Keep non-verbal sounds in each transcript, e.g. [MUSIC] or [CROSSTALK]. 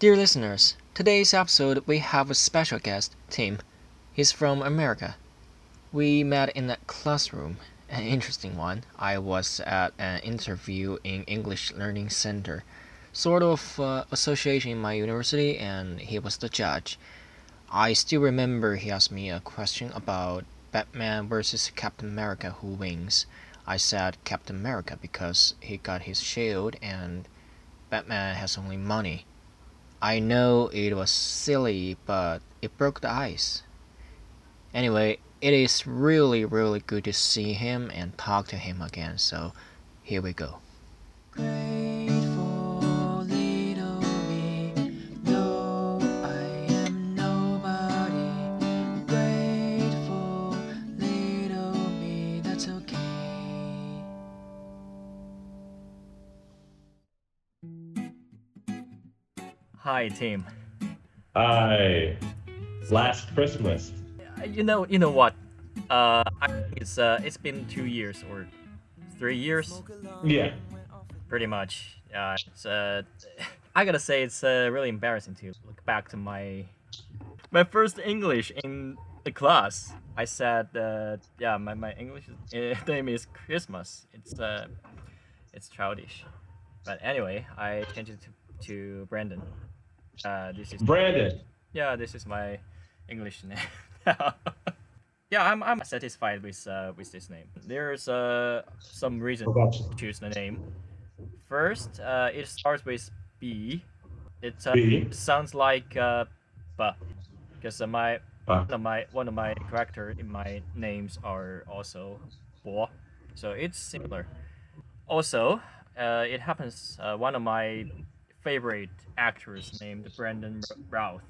Dear listeners, today's episode we have a special guest, Tim. He's from America. We met in a classroom, an interesting one. I was at an interview in English Learning Center, sort of uh, association in my university, and he was the judge. I still remember he asked me a question about Batman versus Captain America who wins. I said Captain America because he got his shield and Batman has only money. I know it was silly, but it broke the ice. Anyway, it is really, really good to see him and talk to him again, so here we go. Grateful Hi, Tim. Hi. Last Christmas. You know, you know what? Uh, it's uh, it's been two years or three years, Yeah. pretty much. Uh, it's uh, [SIGHS] I gotta say it's uh, really embarrassing to look back to my my first English in the class. I said, uh, yeah, my, my English uh, [LAUGHS] name is Christmas. It's uh, it's childish, but anyway, I changed it to, to Brandon. Uh, this is Brandon. yeah, this is my English [LAUGHS] name. yeah, I'm, I'm satisfied with uh, with this name. There's uh, some reason to choose the name. First, uh, it starts with B. It uh, B. sounds like uh, ba, because uh, my one of my one of my character in my names are also Bo, so it's similar. Also, uh, it happens uh, one of my favorite actors named Brandon Routh.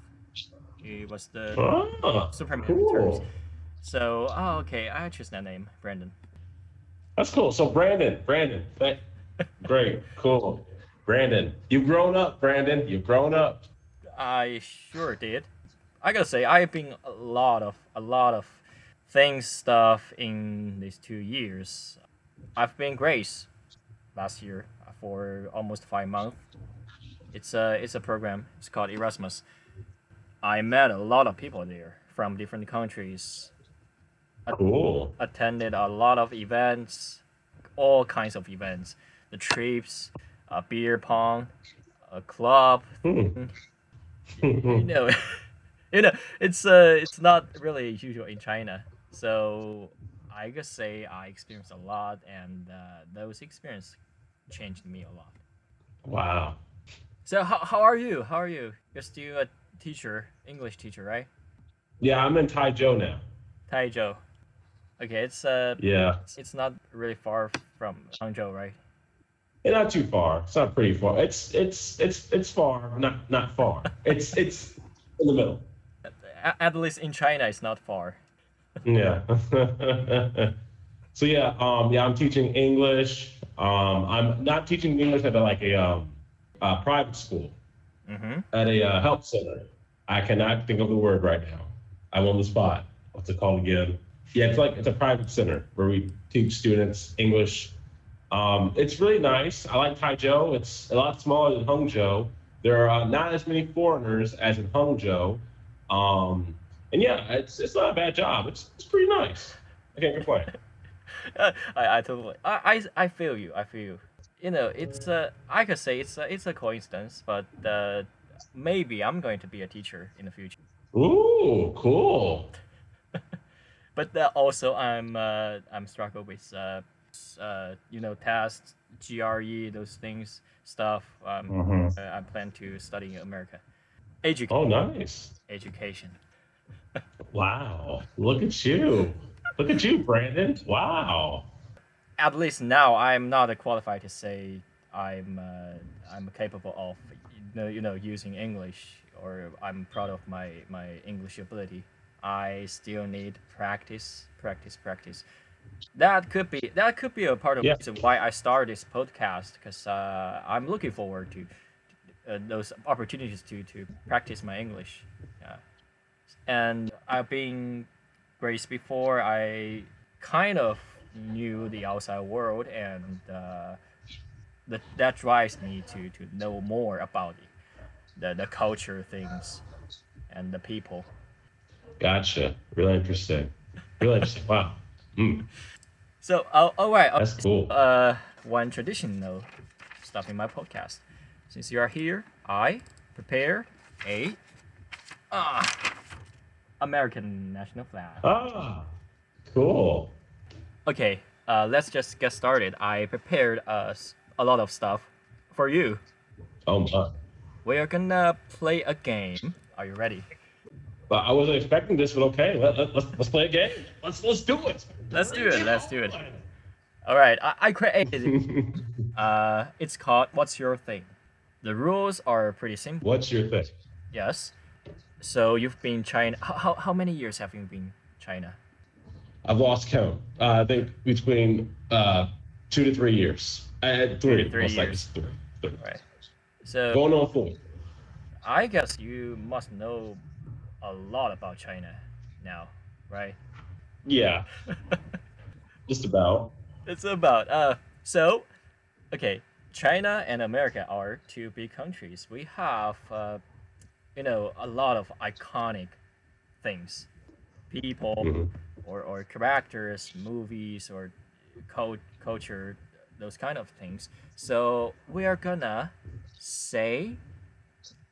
He was the oh, Superman cool. returns. So, oh, okay, I choose that name, Brandon. That's cool. So Brandon, Brandon, thank, great, cool. Brandon, you've grown up, Brandon. You've grown up. I sure did. I gotta say, I've been a lot of a lot of things stuff in these two years. I've been Greece last year for almost five months. It's a it's a program. It's called Erasmus. I met a lot of people there from different countries. Cool. Attended a lot of events, all kinds of events. The trips, a beer pong, a club, Hmm. you [LAUGHS] know, [LAUGHS] you know, it's uh, it's not really usual in China. So I could say I experienced a lot, and uh, those experiences changed me a lot. wow. So how, how are you? How are you? Just You're a teacher, English teacher, right? Yeah, I'm in Taizhou now. Taizhou. Okay, it's uh, Yeah, it's, it's not really far from Hangzhou, right? and not too far. It's not pretty far. It's it's it's it's far, not not far. It's it's in the middle. At, at least in China, it's not far. [LAUGHS] Yeah. [LAUGHS] so yeah, um, yeah, I'm teaching English. Um, I'm not teaching English at like a, um, a private school Mm-hmm. at a uh, help center. I cannot think of the word right now. I'm on the spot. What's it called again? Yeah, it's like it's a private center where we teach students English. Um, it's really nice. I like Taizhou. It's a lot smaller than Hangzhou. There are uh, not as many foreigners as in Hangzhou. Um, and yeah, it's it's not a bad job. It's it's pretty nice. I can't complain. [LAUGHS] Uh, I, I totally I, I I feel you I feel you you know it's uh, I could say it's a, it's a coincidence but uh, maybe I'm going to be a teacher in the future Ooh, cool. [LAUGHS] but uh, also I'm uh, I'm struggle with uh, uh, you know tests GRE those things stuff um, Mhm. uh, I plan to study in America Edu- Oh, nice. education [LAUGHS] Wow. Look at you. Look at you, Brandon. Wow. At least now I'm not qualified to say I'm uh, I'm capable of you know, you know using English or I'm proud of my my English ability. I still need practice, practice, practice. That could be that could be a part of Yeah. reason why I started this podcast because uh, I'm looking forward to uh, those opportunities to to practice my English. Yeah. And I've been Greece before. I kind of knew the outside world, and uh, that that drives me to to know more about it. the the culture things and the people. Gotcha. Really interesting. Really interesting. Wow. Mm, So, oh, all right. that's cool. Uh, one traditional stuff in my podcast. Since you are here, I prepare a uh, American national flag. Ah, cool. Okay, uh, let's just get started. I prepared us a lot of stuff for you. Oh my. We are gonna play a game. Are you ready? But I wasn't expecting this, but okay. Let, let, let's let's play a game. Let's let's do it. Let's do it. Let's do it. All right, I, I created it. [LAUGHS] Uh, it's called "What's Your Thing." The rules are pretty simple. What's your thing? Yes. So you've been China. How, how, how many years have you been China? I've lost count. Uh, I think between uh, two to three years. Uh, three. three most years. Three. three. Right. So Going on four. I guess you must know a lot about China now, right? Yeah. [LAUGHS] Just about. it's about uh so okay china and america are two big countries we have uh, you know a lot of iconic things people Mhm. Or, or characters movies or cult, culture those kind of things so we are gonna say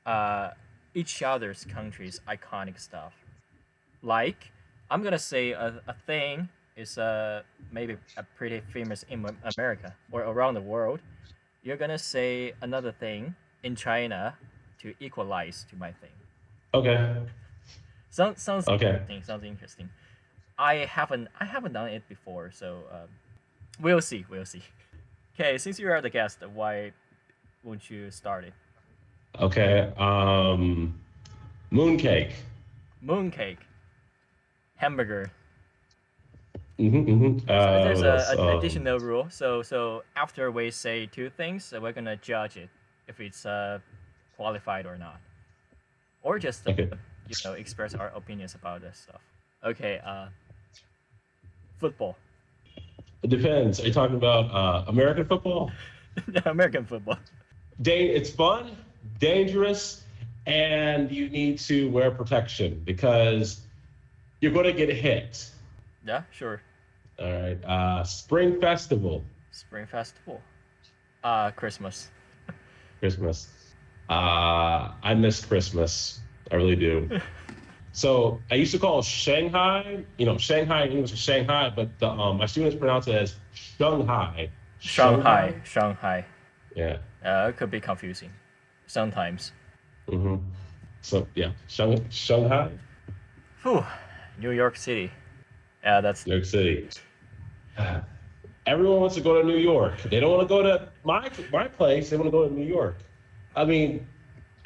uh, each other's country's iconic stuff like i'm gonna say a, a thing is uh, maybe a pretty famous in America or around the world, you're gonna say another thing in China to equalize to my thing. Okay. Sounds sounds Okay. interesting. Sounds interesting. I haven't I haven't done it before, so um, we'll see. We'll see. [LAUGHS] Okay, since you are the guest, why won't you start it? Okay. Um, mooncake. Mooncake, hamburger. Mm-hmm, mm-hmm. So Uh, there's a, an Um, additional rule. So so after we say two things, so we're gonna judge it if it's uh, qualified or not, or just uh, you know express our opinions about this stuff. Okay. Uh, football, It depends. Are you talking about uh, American football? [LAUGHS] American football. Da- it's fun, dangerous, and you need to wear protection because you're going to get hit. Yeah, sure. All right. Uh, Spring Festival, Spring festival. Uh, Christmas. Christmas. Uh, I miss Christmas. I really do. [LAUGHS] so I used to call Shanghai, you know, Shanghai in English is Shanghai, but the, um, my students pronounce it as Shanghai. Shanghai. Shanghai. Yeah. Uh, it could be confusing sometimes. hmm So yeah, Shang- Shanghai, Whew. New York City. Yeah, that's New York City. Everyone wants to go to New York. They don't want to go to my my place. They want to go to New York. I mean,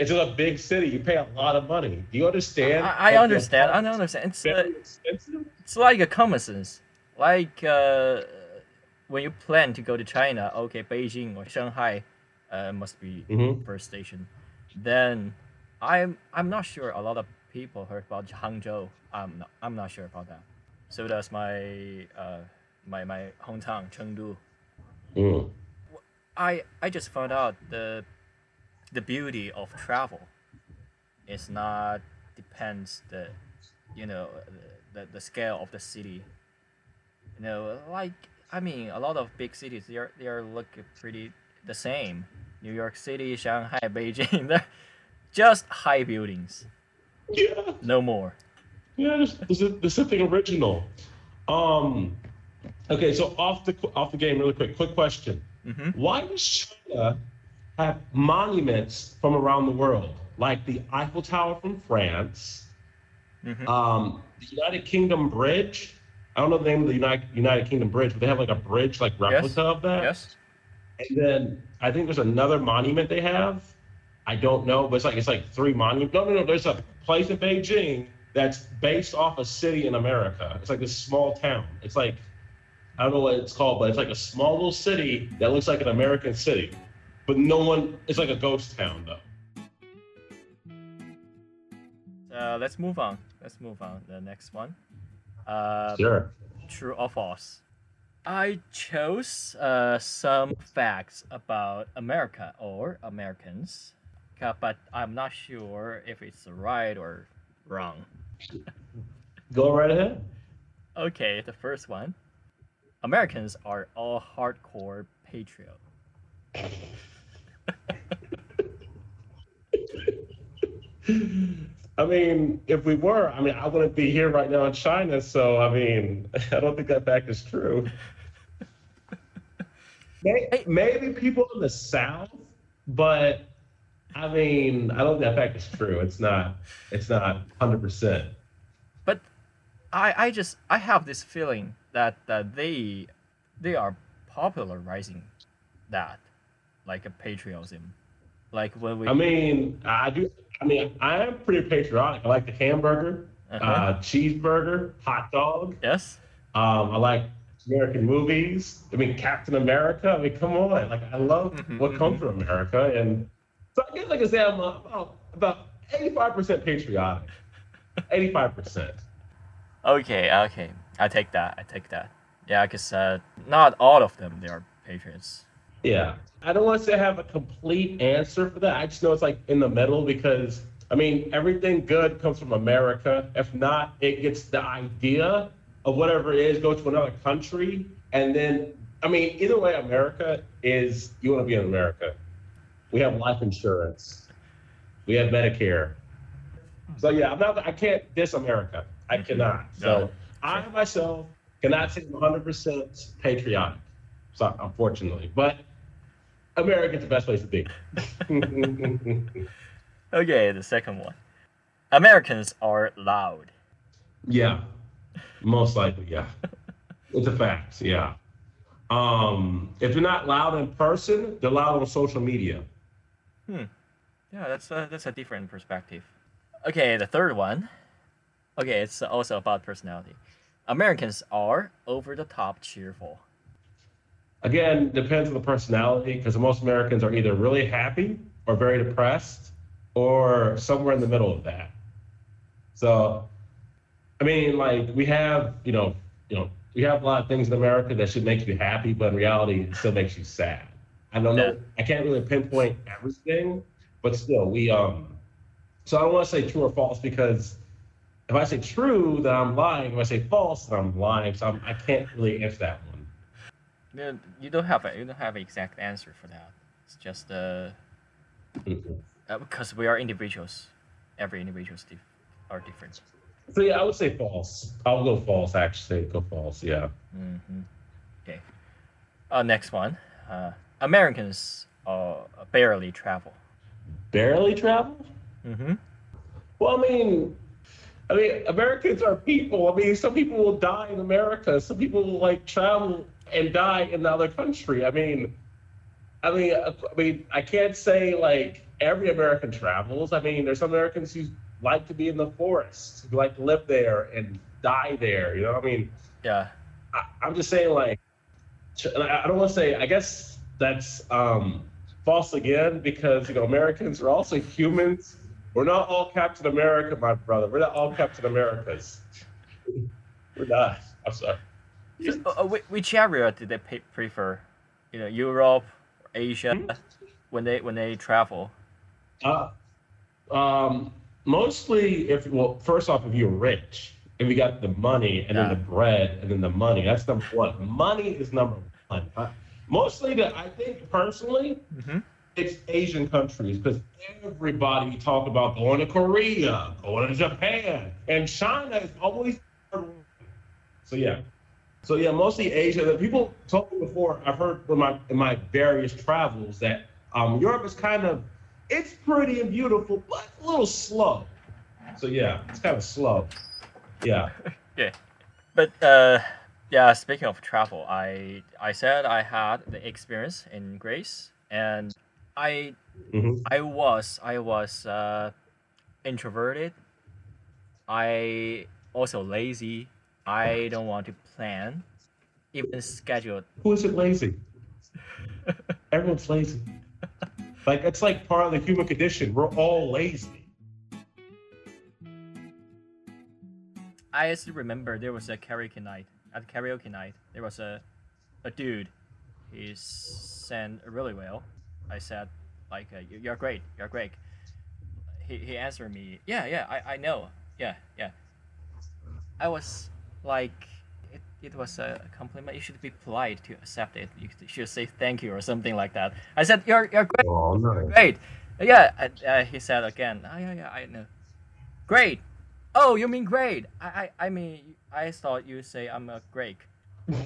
it's just a big city. You pay a lot of money. Do you understand? I, I understand. I understand. It's uh, Very expensive. it's like a common sense. Like uh, when you plan to go to China, okay, Beijing or Shanghai uh, must be Mhm. first station. Then I'm I'm not sure a lot of people heard about Hangzhou. I'm not, I'm not sure about that. So does my uh, my my hometown Chengdu. Mm. I I just found out the the beauty of travel is not depends the you know the, the, scale of the city. You know, like I mean, a lot of big cities they are they are look pretty the same. New York City, Shanghai, [LAUGHS] Beijing, they're just high buildings, Yeah, no more. yeah. There's, there's, a, there's something original. Um. Okay, so off the off the game, really quick. Quick question. hmm Why does China have monuments from around the world, like the Eiffel Tower from France, hmm um, the United Kingdom Bridge? I don't know the name of the United, United Kingdom Bridge, but they have like a bridge, like replica of that. Yes. And then I think there's another monument they have. I don't know, but it's like it's like three monuments. No, no, no. There's a place in Beijing that's based off a city in America. It's like this small town. It's like I don't know what it's called, but it's like a small little city that looks like an American city, but no one. It's like a ghost town though. Uh, let's move on. Let's move on. The next one. Uh, Sure. True or false? I chose uh, some facts about America or Americans but I'm not sure if it's right or wrong. [LAUGHS] Go right ahead. Okay, the first one. Americans are all hardcore patriot. [LAUGHS] I mean, if we were, I mean, I wouldn't be here right now in China. So, I mean, [LAUGHS] I don't think that fact is true. [LAUGHS] May- Maybe people in the South, but I mean, I don't think that fact is true. It's not. It's not hundred percent. But I, I just I have this feeling that, that they they are popularizing that like a patriotism. Like when we I mean, I do. I mean, I am pretty patriotic. I like the hamburger, Uh-huh. uh, cheeseburger, hot dog. yes. Um, I like American movies. I mean, Captain America. I mean, come on. Like, I love Mhm, what comes from America. And so I guess like I can say I'm about, about 85% patriotic. [LAUGHS] 85%. Okay, okay. I take that. I take that. Yeah, because uh, not all of them they are patriots. Yeah. I don't want to say I have a complete answer for that. I just know it's like in the middle because, I mean, everything good comes from America. If not, it gets the idea of whatever it is, go to another country. And then, I mean, either way, America is, you want to be in America. We have life insurance, we have Medicare. So, yeah, I'm not, I can't diss America. I mm-hmm. cannot. So, I myself cannot say I'm 100% patriotic. So, unfortunately. But America's the best place to be. [LAUGHS] Okay, the second one. Americans are loud. yeah, most likely, yeah. [LAUGHS] It's a fact, yeah. Um, if they're not loud in person, they're loud on social media. Hmm. Yeah, that's a, that's a different perspective. Okay, the third one. Okay, it's also about personality. Americans are over the top cheerful. Again, depends on the personality because most Americans are either really happy or very depressed or somewhere in the middle of that. So, I mean, like we have, you know, you know, we have a lot of things in America that should make you happy, but in reality, it still makes you sad. I don't know. I can't really pinpoint everything, but still, we um. So I don't want to say true or false because if I say true, then I'm lying. If I say false, then I'm lying. So I'm, I can't really answer that one. You you don't have a you don't have an exact answer for that. It's just uh, Mhm. uh because we are individuals. Every individual is dif- are different. So yeah, I would say false. I'll go false. Actually, go false. Yeah. hmm Okay. Uh, next one. Uh, Americans uh, barely travel. Barely travel. Mm-hmm. Well, I mean, I mean, Americans are people. I mean, some people will die in America. Some people will like travel and die in another country. I mean, I mean, I mean, I can't say like every American travels. I mean, there's some Americans who like to be in the forest, who like to live there and die there. You know, what I mean, Yeah. I, I'm just saying like, I I don't want to say. I guess that's um, false again because you know Americans are also humans. We're not all Captain America, my brother. We're not all Captain Americas. [LAUGHS] We're not. I'm sorry. So, uh, uh, which area do they pe- prefer? You know, Europe, or Asia, when they when they travel. Uh, um, mostly, if well, first off, if you're rich, and you got the money and Yeah. then the bread and then the money, that's number one. Money is number one. Uh, mostly, the, I think personally, Mm-hmm. it's Asian countries because everybody you talk about going to Korea, going to Japan, and China is always. So yeah, so yeah, mostly Asia. The people told me before. I've heard from my in my various travels that um, Europe is kind of it's pretty and beautiful, but a little slow. So yeah, it's kind of slow. Yeah. [LAUGHS] Yeah, but uh, yeah, speaking of travel, I I said I had the experience in Greece, and I hmm I was I was uh, introverted. I also lazy. I don't want to plan, even scheduled. Who is it lazy? [LAUGHS] Everyone's lazy. Like it's like part of the human condition. We're all lazy. I still remember there was a karaoke night. At karaoke night, there was a a dude. He sang really well. I said, like, uh, "You- "You're great. You're great." he, he answered me, yeah, yeah, I, I know, yeah, yeah. I was like, it, was a compliment. You should be polite to accept it. You should say thank you or something like that. I said, you're you're great, Oh, nice. great. Yeah, and, uh, he said again, oh, yeah, yeah, I know. Great. Oh, you mean great? I, I, I mean, I thought you say I'm a Greek. [LAUGHS]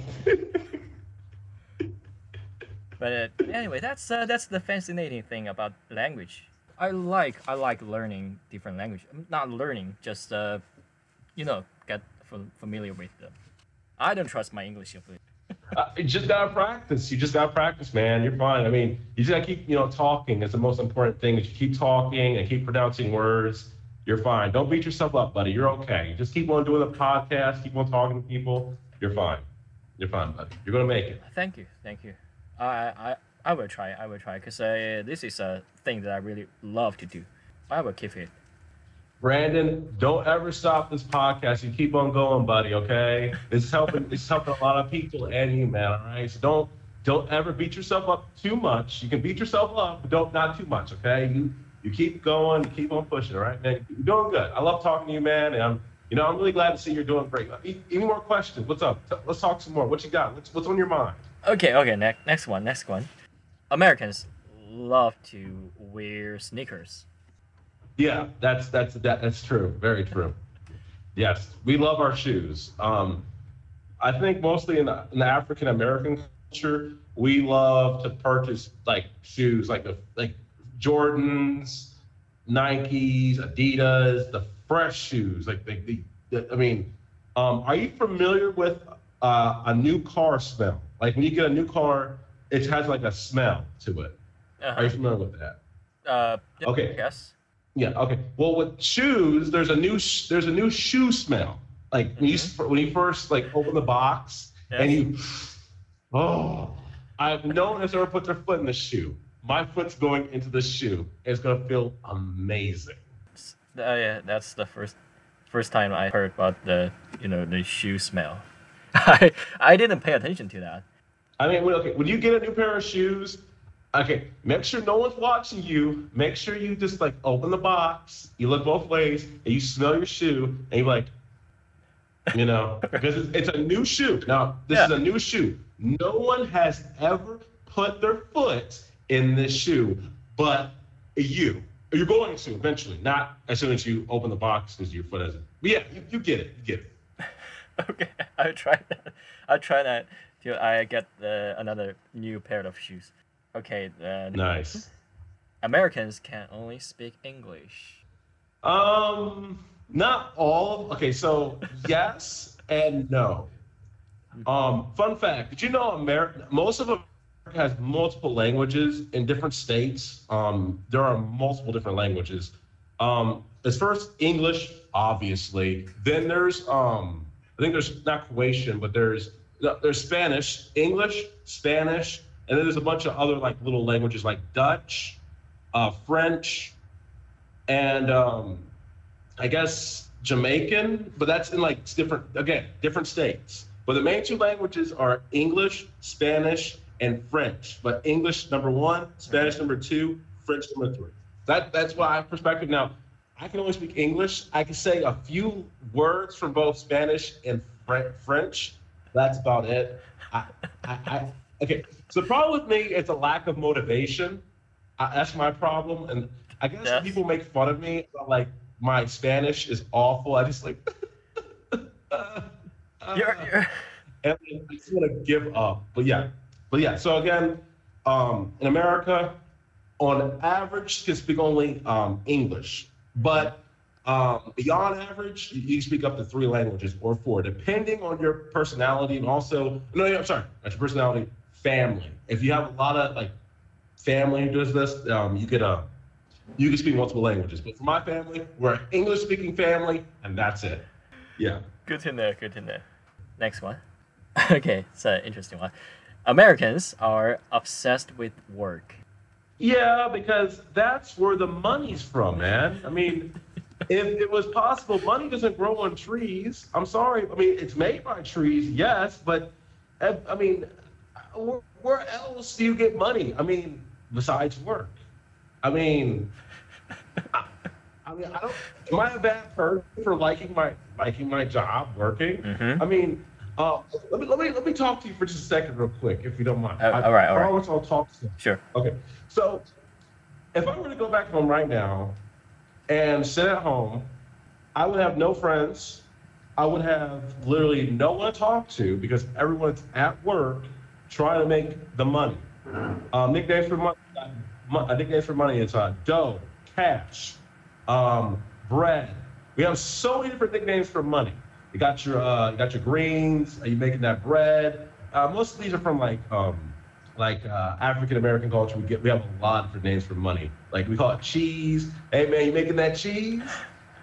But uh, anyway, that's uh, that's the fascinating thing about language. I like I like learning different language. Not learning, just uh, you know, get f- familiar with them. I don't trust my English. Uh, you just gotta practice. You just gotta practice, man. You're fine. I mean, you just gotta keep, you know, talking. It's the most important thing. Is you keep talking and keep pronouncing words. You're fine. Don't beat yourself up, buddy. You're okay. Just keep on doing the podcast. Keep on talking to people. You're fine. You're fine, buddy. You're gonna make it. Thank you, thank you. I I, I will try. I will try because uh, this is a thing that I really love to do. I will keep it. Brandon, don't ever stop this podcast. You keep on going, buddy. Okay, it's helping. It's helping a lot of people and you, man. All right, so don't don't ever beat yourself up too much. You can beat yourself up, but don't not too much. Okay, you you keep going, you keep on pushing. All right, man. You're doing good. I love talking to you, man, and I'm you know I'm really glad to see you're doing great. Any more questions? What's up? Let's talk some more. What you got? What's what's on your mind? Okay, okay. Next next one. Next one. Americans love to wear sneakers. Yeah, that's that's that, that's true. Very true. Yes, we love our shoes. Um, I think mostly in the, in the African American culture, we love to purchase like shoes, like the like Jordans, Nikes, Adidas, the fresh shoes. Like the, the, the I mean, um, are you familiar with uh, a new car smell? Like when you get a new car, it has like a smell to it. Are you familiar with that? uh, yeah, Okay. Yes. Yeah. Okay. Well, with shoes, there's a new sh- there's a new shoe smell. Like when you when you first like open the box and you, oh, I've no one has ever put their foot in the shoe. My foot's going into the shoe. It's gonna feel amazing. Uh, yeah, that's the first first time I heard about the you know the shoe smell. [LAUGHS] I I didn't pay attention to that. I mean, okay, when you get a new pair of shoes, okay, make sure no one's watching you. Make sure you just like open the box, you look both ways, and you smell your shoe, and you're like, you know, [LAUGHS] because it's, it's a new shoe. Now, this is a new shoe. No one has ever put their foot in this shoe, but you. You're going to eventually, not as soon as you open the box because your foot hasn't. But yeah, you, you get it. You get it. [LAUGHS] okay, I'll try that. I'll try that till I get uh, another new pair of shoes. Okay, then Nice. Americans can only speak English. Um, not all. Okay, so yes and no. Um, fun fact: Did you know America? Most of America has multiple languages in different states. Um, there are multiple different languages. Um, there's first English, obviously. Then there's um, I think there's not Croatian, but there's there's Spanish, English, Spanish, and then there's a bunch of other like little languages like Dutch, uh, French, and um, I guess Jamaican, but that's in like different again different states. But the main two languages are English, Spanish, and French. But English number one, Spanish number two, French number three. That that's why I perspective. Now, I can only speak English. I can say a few words from both Spanish and French. That's about it. I, I, I, okay. So the problem with me is a lack of motivation. I, that's my problem, and I guess Yes. people make fun of me. Like my Spanish is awful. I just like. [LAUGHS] You're, you're and I just want to give up. But yeah, but yeah. So again, um, in America, on average, can speak only um, English, but um, beyond average, you, you speak up to three languages or four, depending on your personality and also no, no, I'm sorry, not your personality, family. If you have a lot of like family who does this, um, you get uh, you can speak multiple languages. But for my family, we're an English-speaking family, and that's it. Yeah. good to know. Good to know. Next one. [LAUGHS] okay, it's an interesting one. Americans are obsessed with work. Yeah, because that's where the money's from, man. I mean, [LAUGHS] if it was possible, money doesn't grow on trees. I'm sorry. I mean, it's made by trees, yes, but I mean, where, where else do you get money? I mean, besides work. I mean, I, mean, I don't. Am I a bad person for liking my liking my job, working? Mm-hmm. I mean, uh, let me let me let me talk to you for just a second, real quick, if you don't mind. Uh, I all right, all right. promise I'll talk to you. Sure. Okay, so if I were to go back home right now and sit at home, I would have no friends. I would have literally no one to talk to because everyone's at work trying to make the money. Um, nicknames for money. Uh, nicknames for money is uh, dough, cash, um, bread. We have so many different nicknames for money. You got your uh, you got your greens. Are you making that bread? Uh, most of these are from like um, like uh, African American culture. We get we have a lot of different names for money. Like we call it cheese. Hey man, you making that cheese?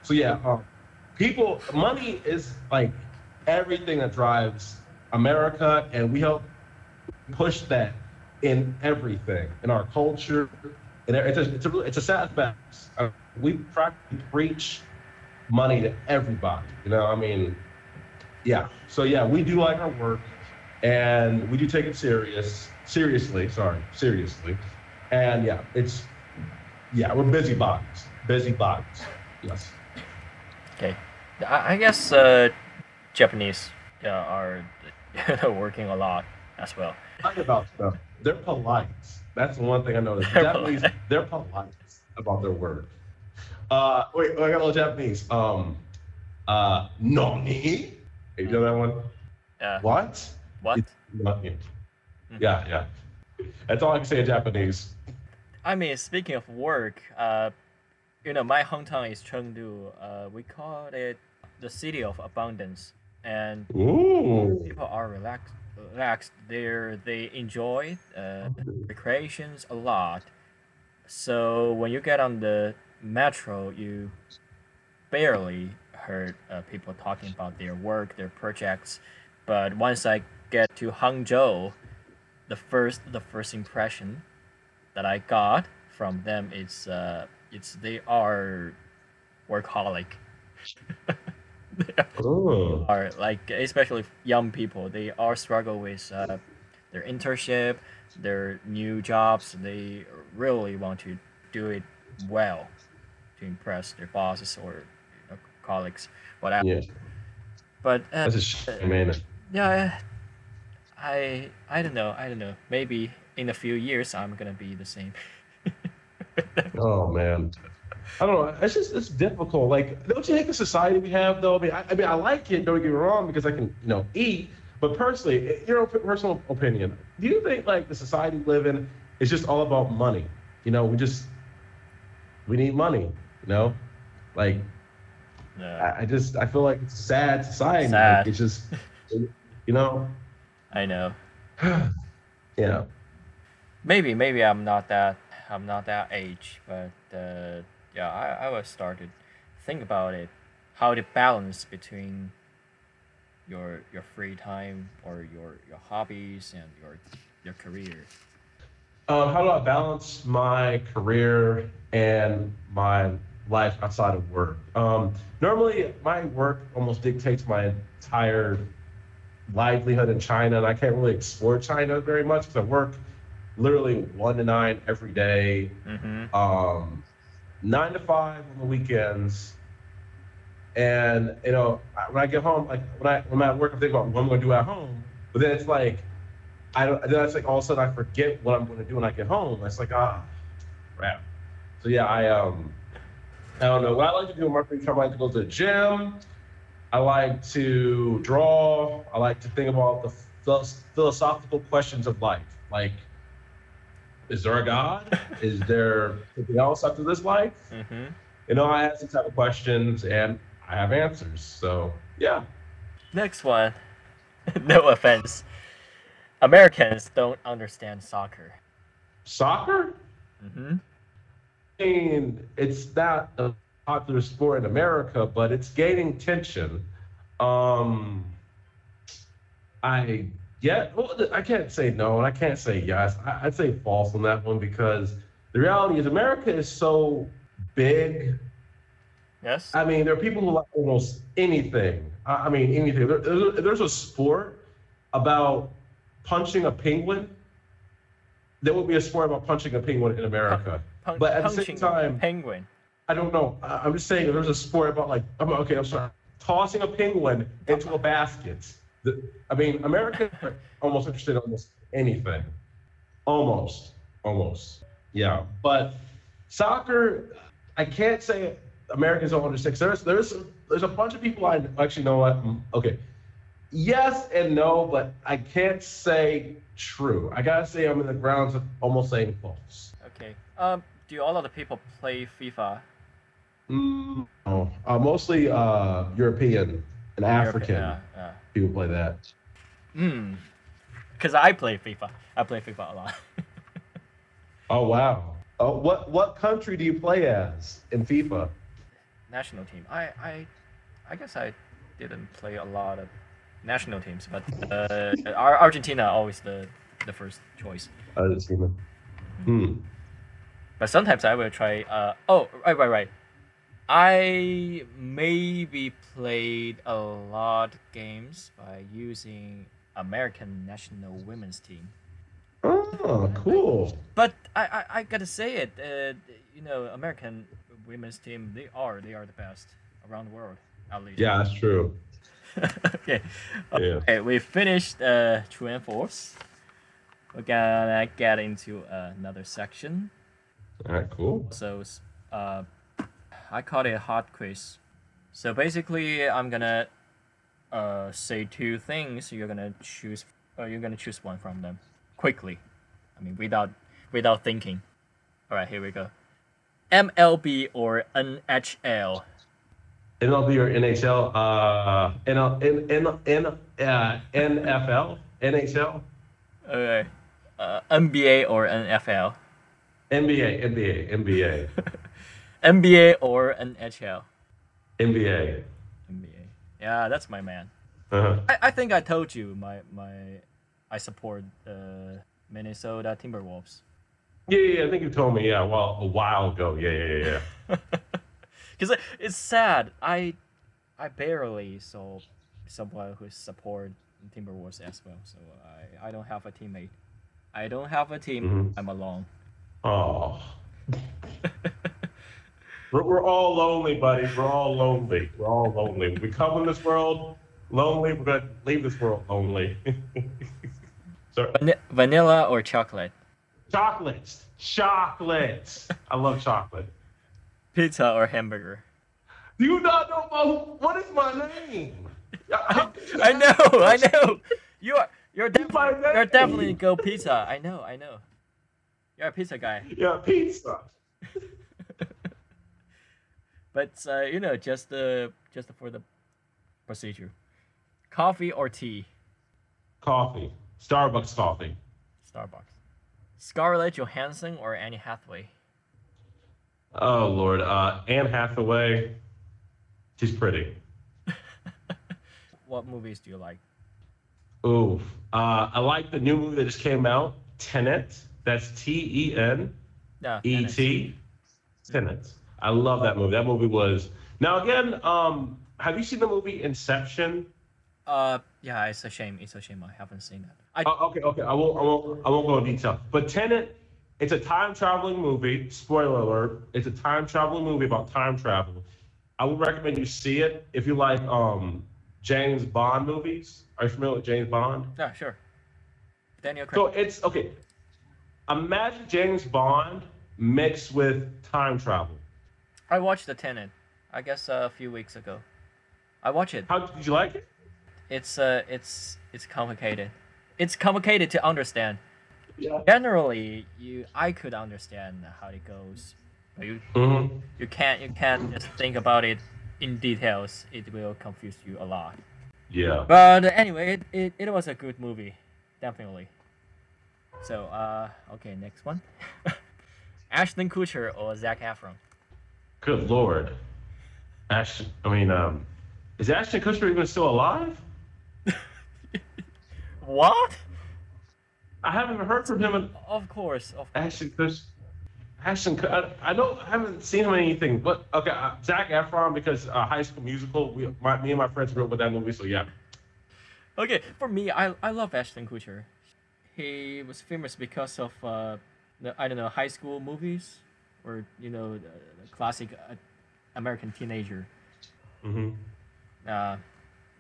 So yeah, um, people, money is like everything that drives America, and we help push that in everything in our culture. And it's a it's a it's a sad fact. We practically preach money to everybody. You know, I mean, yeah. So yeah, we do like our work, and we do take it serious, seriously. Sorry, seriously. And yeah, it's yeah, we're busy bodies, busy bodies. Yes. Okay. I, I guess uh, Japanese uh, are [LAUGHS] working a lot as well. Talking about stuff. They're polite. That's the one thing I noticed. They're Japanese, polite. they're polite about their work. Uh, wait, I got a little Japanese. Um, uh? Hey, you know that one? Uh, What? what? Mhm. Yeah, yeah. That's all I can say in Japanese. I mean, speaking of work, uh, you know, my hometown is Chengdu. Uh, we call it the city of abundance, and Ooh. people are relaxed. Relaxed. They they enjoy uh, recreations a lot. So when you get on the metro, you barely heard uh, people talking about their work, their projects. But once I get to Hangzhou, the first the first impression that I got from them is uh, it's they are workaholic. [LAUGHS] [LAUGHS] they Oh. are like especially young people. They are struggle with uh, their internship, their new jobs. They really want to do it well to impress their bosses or you know, colleagues, whatever. Yeah, But uh, that's a shame, man. yeah, I I don't know. I don't know. Maybe in a few years I'm gonna be the same. [LAUGHS] Oh man, I don't know. It's just it's difficult. Like, don't you hate the society we have though? I mean, I, I mean, I like it. Don't get me wrong, because I can, you know, eat. But personally, your op- personal opinion, do you think like the society we live in is just all about money? You know, we just we need money. You know, like Uh, I, I just I feel like it's a sad society. Sad. Like, it's just, [LAUGHS] you know, I know. [SIGHS] you know. Maybe maybe I'm not that I'm not that age, but uh, yeah, I I was started think about it, how to balance between your your free time or your your hobbies and your your career. Um, how do I balance my career and my life outside of work? Um, normally, my work almost dictates my entire livelihood in China, and I can't really explore China very much because I work literally one to nine every day, Mm-hmm. um, nine to five on the weekends. And you know, when I get home, like when I when I'm at work, I'm thinking about what I'm going to do at home. But then it's like, I don't. Then it's like all of a sudden I forget what I'm going to do when I get home. It's like ah, crap. So yeah, I um, I don't know. What I like to do in my free time, I like to go to the gym. I like to draw. I like to think about the philosophical questions of life, like. Is there a God? Is there something else after this life? Mm-hmm. You know, I ask these type of questions and I have answers. So yeah. Next one. [LAUGHS] no offense. Americans don't understand soccer. Soccer? Mm-hmm. I mean, it's not a popular sport in America, but it's gaining tension. Um, I yeah, well, I can't say no, and I can't say yes. I, I'd say false on that one because the reality is America is so big. Yes. I mean, there are people who like almost anything. I, mean, anything. There, there's, a sport about punching a penguin. There would be a sport about punching a penguin in America. Pun- but at the same time- penguin. I don't know. I'm just saying there's a sport about like, okay, I'm sorry, tossing a penguin into a basket. The, I mean, America are almost interested in almost anything. Almost, almost. Yeah, but soccer, I can't say Americans don't understand. There's there's there's a bunch of people I actually know what. mm, Okay, yes and no, but I can't say true. I gotta say I'm in the grounds of almost saying false. Okay. Um, do all of the people play FIFA? Mm, no. uh, mostly uh, European and African Yeah, yeah. People play that. Hmm. Because I play FIFA. I play FIFA a lot. [LAUGHS] Oh wow. Oh, what what country do you play as in FIFA? national team. I, I, I guess I didn't play a lot of national teams, but uh, Argentina always the the first choice. Argentina. Hmm. But sometimes I will try. Uh, oh, right, right, right. I maybe played a lot of games by using American national women's team. Oh, cool. But I, I, I gotta say it. Uh, you know, American women's team. They are they are the best around the world, at least. Yeah, that's true. [LAUGHS] okay. Yeah. Okay, we finished uh, true and false. We're gonna get into another section. All right, cool. So, uh, I call it a hot quiz. So basically, I'm gonna uh, say two things. You're gonna choose. Uh, you're gonna choose one from them quickly. I mean, without without thinking. All right, here we go. MLB or NHL? MLB or NHL? Uh, NL, N, N, N, uh, NFL? NHL? Okay. Uh, NBA or NFL? NBA, NBA, NBA, [LAUGHS] NBA or NHL? NBA. NBA. Yeah, that's my man. Uh-huh. I, I think I told you my my I support the Minnesota Timberwolves. Yeah, yeah, I think you told me, yeah, well, a while ago. Yeah, yeah, yeah, yeah. [LAUGHS] Because it's sad. I I barely saw someone who support Timberwolves as well. So I, I don't have a teammate. I don't have a team. Mhm. I'm alone. Oh. [LAUGHS] we're, we're all lonely, buddy. We're all lonely. We're all lonely. We come in this world lonely. We're going to leave this world lonely. [LAUGHS] so, Vani- vanilla or chocolate? chocolates. Chocolates. I love chocolate. Pizza or hamburger? Do you not know my, what is my name? [LAUGHS] I know, I know. You are you're definitely you're definitely go pizza. I know, I know. You're a pizza guy. Yeah, pizza. But uh, you know, just uh, just for the procedure. Coffee or tea? Coffee. Starbucks coffee. Starbucks. Scarlett Johansson or Annie Hathaway? Oh, Lord. Uh, Anne Hathaway. She's pretty. [LAUGHS] What movies do you like? Ooh, uh, I like the new movie that just came out, Tenet. That's T E N. E. T. Tenet. I love that movie. That movie was. Now again, um, have you seen the movie Inception? Uh, yeah, it's a shame. It's a shame I haven't seen that. I Oh, okay, okay. I won't, I won't, I won't go in detail. But Tenet, it's a time traveling movie. Spoiler alert: It's a time traveling movie about time travel. I would recommend you see it if you like um James Bond movies. Are you familiar with James Bond? yeah, sure. Daniel Craig. So it's okay. Imagine James Bond mixed with time travel. I watched the Tenet. I guess uh, a few weeks ago. I watched it. How did you like it? It's uh, it's it's complicated. It's complicated to understand. Yeah. Generally, you I could understand how it goes, but you Mm-hmm. you can't you can't just think about it in details. It will confuse you a lot. Yeah. But anyway, it, it, it was a good movie, definitely. So uh, okay, next one. [LAUGHS] Ashton Kutcher or Zac Efron? Good lord. Ashton. I mean, um, is Ashton Kutcher even still alive? [LAUGHS] What? I haven't heard from him. In, Of course, of course. Ashton Kutcher. Ashton. I, I don't. I haven't seen him in anything. But okay, uh, Zac Efron because uh, High School Musical. We, my, me and my friends grew up with that movie. So yeah. Okay, for me, I, I love Ashton Kutcher. He was famous because of uh, the I don't know high school movies, or you know the, the classic uh, American teenager. hmm Uh,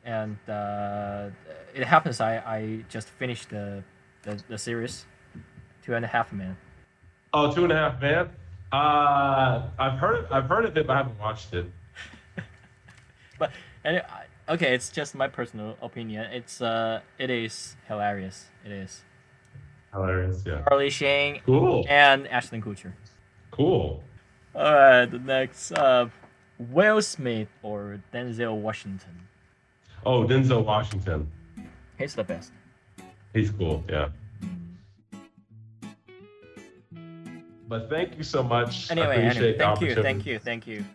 and uh, it happens I, I just finished the, the the series, Two and a Half Men. Oh, Two and a Half Man. Uh, I've heard I've heard of it, but I haven't watched it. [LAUGHS] But and it, okay, it's just my personal opinion. It's uh it is hilarious. It is Hilarious, yeah. Charlie Sheen Cool, and Ashton Kutcher. Cool. All right, the next uh, Will Smith or Denzel Washington. Oh, Denzel Washington. He's the best. He's cool, yeah. But thank you so much. I Anyway, appreciate anyway thank you, thank you, thank you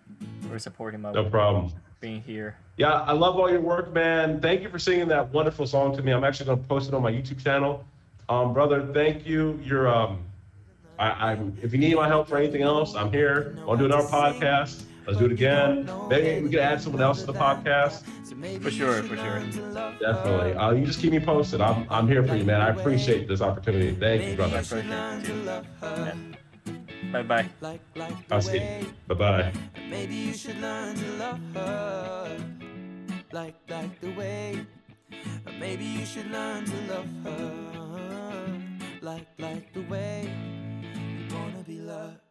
for supporting my No problem. being here. Yeah, I love all your work, man. Thank you for singing that wonderful song to me. I'm actually gonna post it on my YouTube channel. Um, brother, thank you. You're um I, I'm if you need my help for anything else, I'm here. Want to do another podcast? Let's do it again. Maybe we could add someone else to the podcast. For sure, for sure. Definitely. Uh, you just keep me posted. I'm I'm here for you, man. I appreciate this opportunity. Thank you, brother. Bye bye. Like, like the I'll see you. Bye bye. Maybe you should learn to love her like like the way. Maybe you should learn to love her like like the way love.